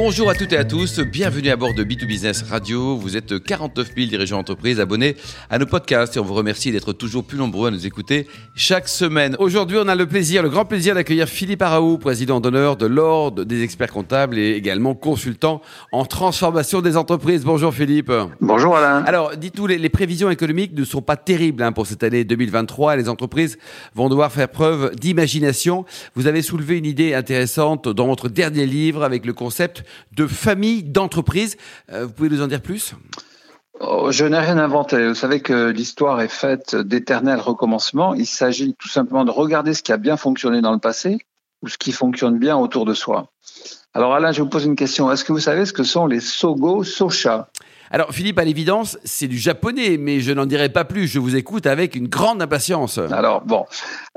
Bonjour à toutes et à tous, bienvenue à bord de B2Business Radio. Vous êtes 49 000 dirigeants d'entreprise abonnés à nos podcasts et on vous remercie d'être toujours plus nombreux à nous écouter chaque semaine. Aujourd'hui, on a le plaisir, le grand plaisir d'accueillir Philippe Araou, président d'honneur de l'Ordre des experts comptables et également consultant en transformation des entreprises. Bonjour Philippe. Bonjour Alain. Alors, dites-nous, les, les, prévisions économiques ne sont pas terribles hein, pour cette année 2023. Les entreprises vont devoir faire preuve d'imagination. Vous avez soulevé une idée intéressante dans votre dernier livre avec le concept de famille d'entreprise. Euh, vous pouvez nous en dire plus? Oh, je n'ai rien inventé. Vous savez que l'histoire est faite d'éternels recommencements. Il s'agit tout simplement de regarder ce qui a bien fonctionné dans le passé ou ce qui fonctionne bien autour de soi. Alors Alain, je vous pose une question. Est-ce que vous savez ce que sont les Sogo Socha alors Philippe, à l'évidence, c'est du japonais, mais je n'en dirai pas plus. Je vous écoute avec une grande impatience. Alors bon,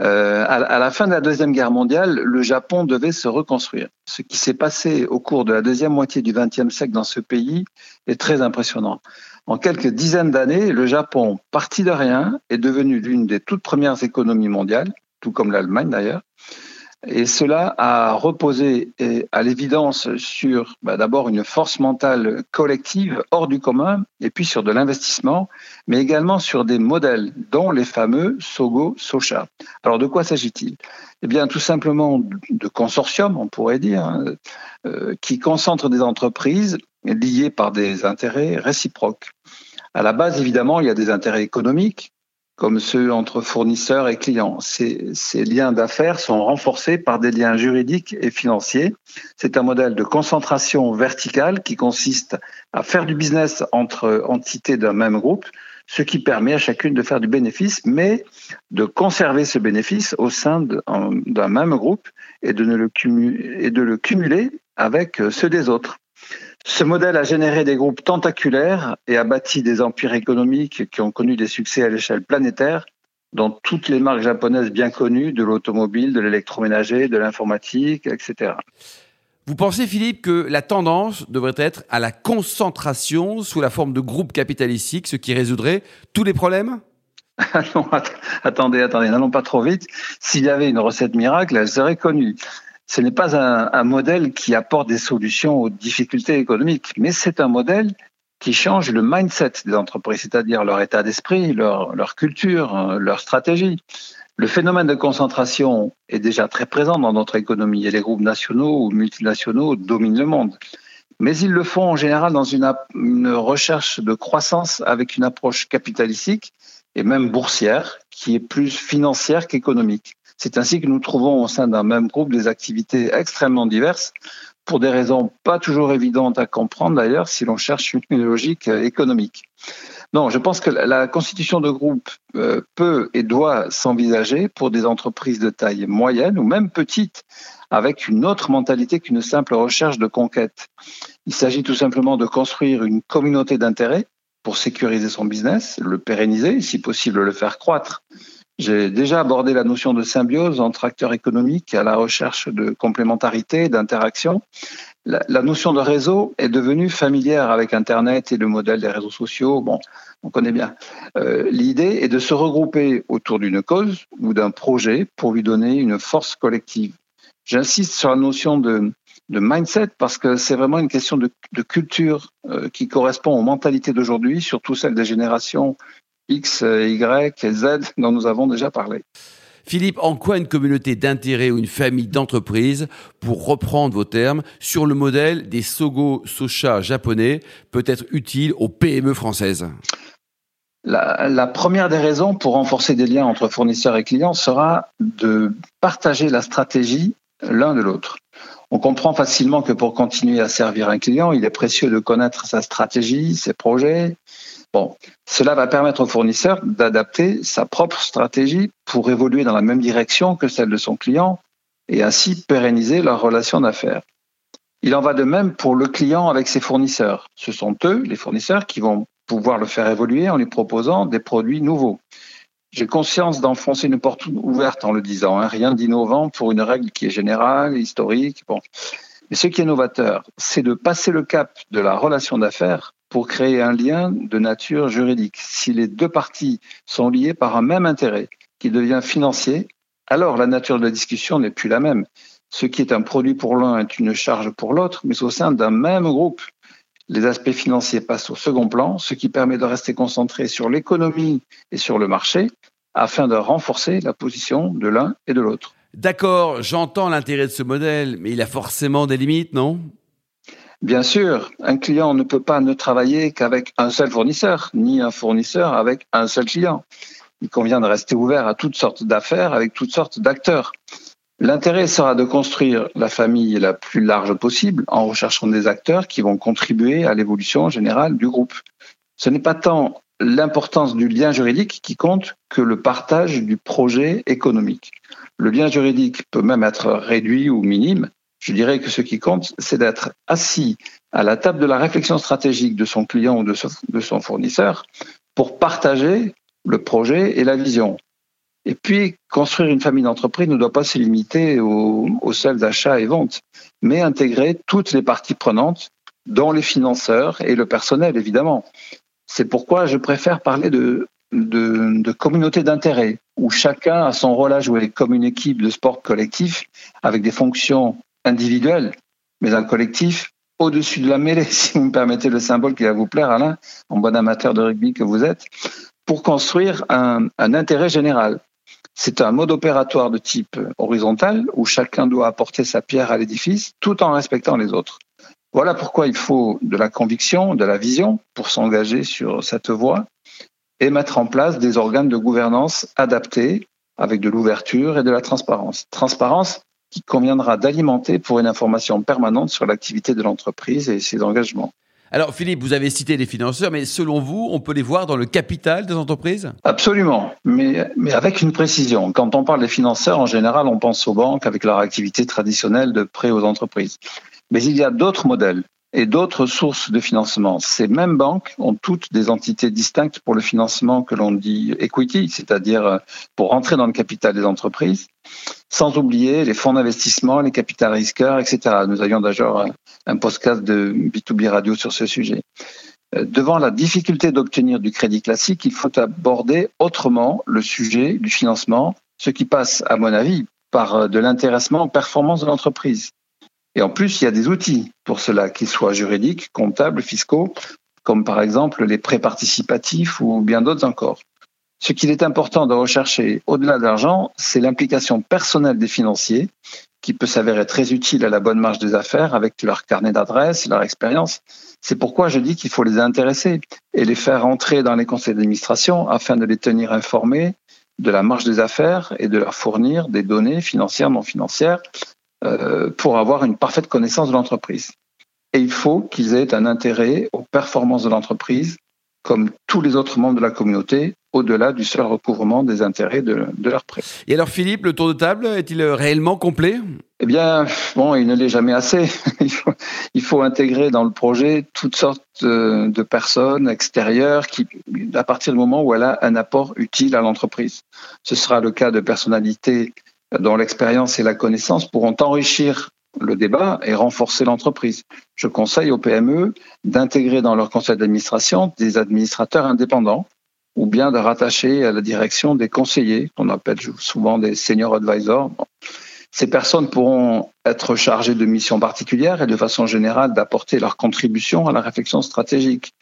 euh, à, à, la fin de la Deuxième Guerre mondiale, le Japon devait se reconstruire. Ce qui s'est passé au cours de la deuxième moitié du XXe siècle dans ce pays est très impressionnant. En quelques dizaines d'années, le Japon, parti de rien, est devenu l'une des toutes premières économies mondiales, tout comme l'Allemagne d'ailleurs. Et cela a reposé à l'évidence sur bah, d'abord une force mentale collective hors du commun, et puis sur de l'investissement, mais également sur des modèles, dont les fameux Sogo Socha. Alors de quoi s'agit-il? Eh bien tout simplement de consortiums, on pourrait dire, hein, euh, qui concentrent des entreprises liées par des intérêts réciproques. À la base, évidemment, il y a des intérêts économiques, comme ceux entre fournisseurs et clients. Ces, liens d'affaires sont renforcés par des liens juridiques et financiers. C'est un modèle de concentration verticale qui consiste à faire du business entre entités d'un même groupe, ce qui permet à chacune de faire du bénéfice, mais de conserver ce bénéfice au sein d'un même groupe et de le cumuler avec ceux des autres. Ce modèle a généré des groupes tentaculaires et a bâti des empires économiques qui ont connu des succès à l'échelle planétaire dans toutes les marques japonaises bien connues, de l'automobile, de l'électroménager, de l'informatique, etc. Vous pensez, Philippe, que la tendance devrait être à la concentration sous la forme de groupes capitalistiques, ce qui résoudrait tous les problèmes? Non, attendez, attendez, n'allons pas trop vite. S'il y avait une recette miracle, elle serait connue ce n'est pas un, modèle qui apporte des solutions aux difficultés économiques, mais c'est un modèle qui change le mindset des entreprises, c'est-à-dire leur état d'esprit, leur, culture, euh, leur stratégie. Le phénomène de concentration est déjà très présent dans notre économie et les groupes nationaux ou multinationaux dominent le monde. Mais ils le font en général dans une recherche de croissance avec une approche capitalistique et même boursière qui est plus financière qu'économique. C'est ainsi que nous trouvons au sein d'un même groupe des activités extrêmement diverses pour des raisons pas toujours évidentes à comprendre d'ailleurs si l'on cherche une logique euh, économique. Non, je pense que la constitution de groupe euh, peut et doit s'envisager pour des entreprises de taille moyenne ou même petite, avec une autre mentalité qu'une simple recherche de conquête. Il s'agit tout simplement de construire une communauté d'intérêts pour sécuriser son business, le pérenniser, si possible le faire croître. J'ai déjà abordé la notion de symbiose entre acteurs économiques à la recherche de complémentarité, d'interaction. La, notion de réseau est devenue familière avec Internet et le modèle des réseaux sociaux. Bon, on connaît bien. Euh, L'idée est de se regrouper autour d'une cause ou d'un projet pour lui donner une force collective. J'insiste sur la notion de, mindset parce que c'est vraiment une question de, de culture euh, qui correspond aux mentalités d'aujourd'hui, surtout celles des générations X, Y et Z dont nous avons déjà parlé. Philippe, en quoi une communauté d'intérêt ou une famille d'entreprises, pour reprendre vos termes, sur le modèle des Sogo Socha japonais, peut être utile aux PME françaises? La, la, première des raisons pour renforcer des liens entre fournisseurs et clients sera de partager la stratégie l'un de l'autre. On comprend facilement que pour continuer à servir un client, il est précieux de connaître sa stratégie, ses projets, Bon, cela va permettre au fournisseur d'adapter sa propre stratégie pour évoluer dans la même direction que celle de son client et ainsi pérenniser leur relation d'affaires. Il en va de même pour le client avec ses fournisseurs. Ce sont eux, les fournisseurs, qui vont pouvoir le faire évoluer en lui proposant des produits nouveaux. J'ai conscience d'enfoncer une porte ouverte en le disant, hein. rien d'innovant pour une règle qui est générale, historique. Bon. Mais ce qui est novateur, c'est de passer le cap de la relation d'affaires pour créer un lien de nature juridique. Si les deux parties sont liées par un même intérêt, qui devient financier, alors la nature de la discussion n'est plus la même. Ce qui est un produit pour l'un est une charge pour l'autre, mais au sein d'un même groupe. Les aspects financiers passent au second plan, ce qui permet de rester concentré sur l'économie et sur le marché, afin de renforcer la position de l'un et de l'autre. D'accord, j'entends l'intérêt de ce modèle, mais il a forcément des limites, non? Bien sûr, un client ne peut pas ne travailler qu'avec un seul fournisseur, ni un fournisseur avec un seul client. Il convient de rester ouvert à toutes sortes d'affaires avec toutes sortes d'acteurs. L'intérêt sera de construire la famille la plus large possible en recherchant des acteurs qui vont contribuer à l'évolution générale du groupe. Ce n'est pas tant l'importance du lien juridique qui compte que le partage du projet économique. Le lien juridique peut même être réduit ou minime, je dirais que ce qui compte, c'est d'être assis à la table de la réflexion stratégique de son client ou de son fournisseur pour partager le projet et la vision. Et puis, construire une famille d'entreprise ne doit pas se limiter aux, seuls achats et ventes, mais intégrer toutes les parties prenantes, dont les financeurs et le personnel, évidemment. C'est pourquoi je préfère parler de, communauté d'intérêt, où chacun a son rôle à jouer, comme une équipe de sport collectif, avec des fonctions individuel, mais un collectif au-dessus de la mêlée, si vous me permettez le symbole qui va vous plaire, Alain, en bon amateur de rugby que vous êtes, pour construire un, intérêt général. C'est un mode opératoire de type horizontal où chacun doit apporter sa pierre à l'édifice tout en respectant les autres. Voilà pourquoi il faut de la conviction, de la vision pour s'engager sur cette voie et mettre en place des organes de gouvernance adaptés avec de l'ouverture et de la transparence. Transparence qui conviendra d'alimenter pour une information permanente sur l'activité de l'entreprise et ses engagements. Alors Philippe, vous avez cité les financeurs, mais selon vous, on peut les voir dans le capital des entreprises? Absolument, mais, mais avec une précision. Quand on parle des financeurs, en général, on pense aux banques avec leur activité traditionnelle de prêt aux entreprises. Mais il y a d'autres modèles et d'autres sources de financement. Ces mêmes banques ont toutes des entités distinctes pour le financement que l'on dit equity, c'est-à-dire euh, pour rentrer dans le capital des entreprises, sans oublier les fonds d'investissement, les capitales risqueurs, etc. Nous avions d'ailleurs un podcast de B2B Radio sur ce sujet. Euh, devant la difficulté d'obtenir du crédit classique, il faut aborder autrement le sujet du financement, ce qui passe, à mon avis, par euh, de l'intéressement aux performances de l'entreprise. Et en plus, il y a des outils pour cela, qu'ils soient juridiques, comptables, fiscaux, comme par exemple les prêts participatifs ou bien d'autres encore. Ce qu'il est important de rechercher au-delà de l'argent, c'est l'implication personnelle des financiers, qui peut s'avérer très utile à la bonne marge des affaires avec leur carnet d'adresse, leur expérience. C'est pourquoi je dis qu'il faut les intéresser et les faire entrer dans les conseils d'administration afin de les tenir informés de la marge des affaires et de leur fournir des données financières, non financières, pour avoir une parfaite connaissance de l'entreprise. Et il faut qu'ils aient un intérêt aux performances de l'entreprise, comme tous les autres membres de la communauté, au-delà du seul recouvrement des intérêts de, de leurs prêts. Et alors Philippe, le tour de table est-il réellement complet? Eh bien, bon, il ne l'est jamais assez. il, faut, intégrer dans le projet toutes sortes de personnes extérieures qui, à partir du moment où elle a un apport utile à l'entreprise. Ce sera le cas de personnalités dont l'expérience et la connaissance pourront enrichir le débat et renforcer l'entreprise. Je conseille aux PME d'intégrer dans leur conseil d'administration des administrateurs indépendants ou bien de rattacher à la direction des conseillers, qu'on appelle souvent des senior advisors. Ces personnes pourront être chargées de missions particulières et de façon générale d'apporter leur contribution à la réflexion stratégique.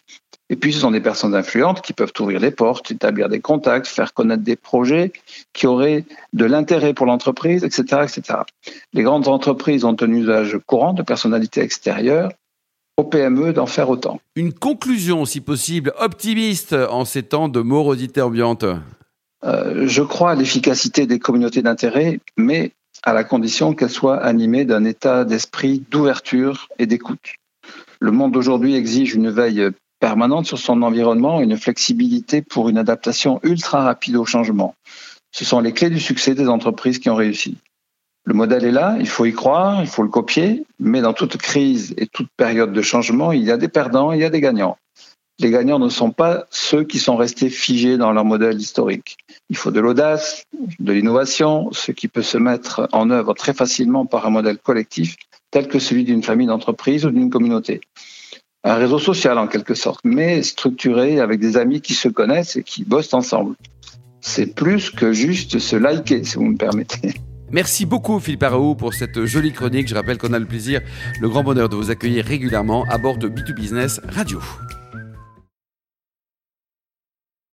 Et puis, ce sont des personnes influentes qui peuvent ouvrir les portes, établir des contacts, faire connaître des projets qui auraient de l'intérêt pour l'entreprise, etc., etc. Les grandes entreprises ont un usage courant de personnalités extérieures. Au PME d'en faire autant. Une conclusion, si possible, optimiste en ces temps de morosité ambiante. Euh, je crois à l'efficacité des communautés d'intérêt, mais à la condition qu'elles soient animées d'un état d'esprit d'ouverture et d'écoute. Le monde d'aujourd'hui exige une veille permanente sur son environnement une flexibilité pour une adaptation ultra rapide au changement. Ce sont les clés du succès des entreprises qui ont réussi. Le modèle est là, il faut y croire, il faut le copier, mais dans toute crise et toute période de changement, il y a des perdants, il y a des gagnants. Les gagnants ne sont pas ceux qui sont restés figés dans leur modèle historique. Il faut de l'audace, de l'innovation, ce qui peut se mettre en œuvre très facilement par un modèle collectif tel que celui d'une famille d'entreprise ou d'une communauté un réseau social en quelque sorte, mais structuré avec des amis qui se connaissent et qui bossent ensemble. c'est plus que juste se liker, si vous me permettez. Merci beaucoup Philippe Araou pour cette jolie chronique. Je rappelle qu'on a le plaisir, le grand bonheur de vous accueillir régulièrement à bord de B2Business Radio.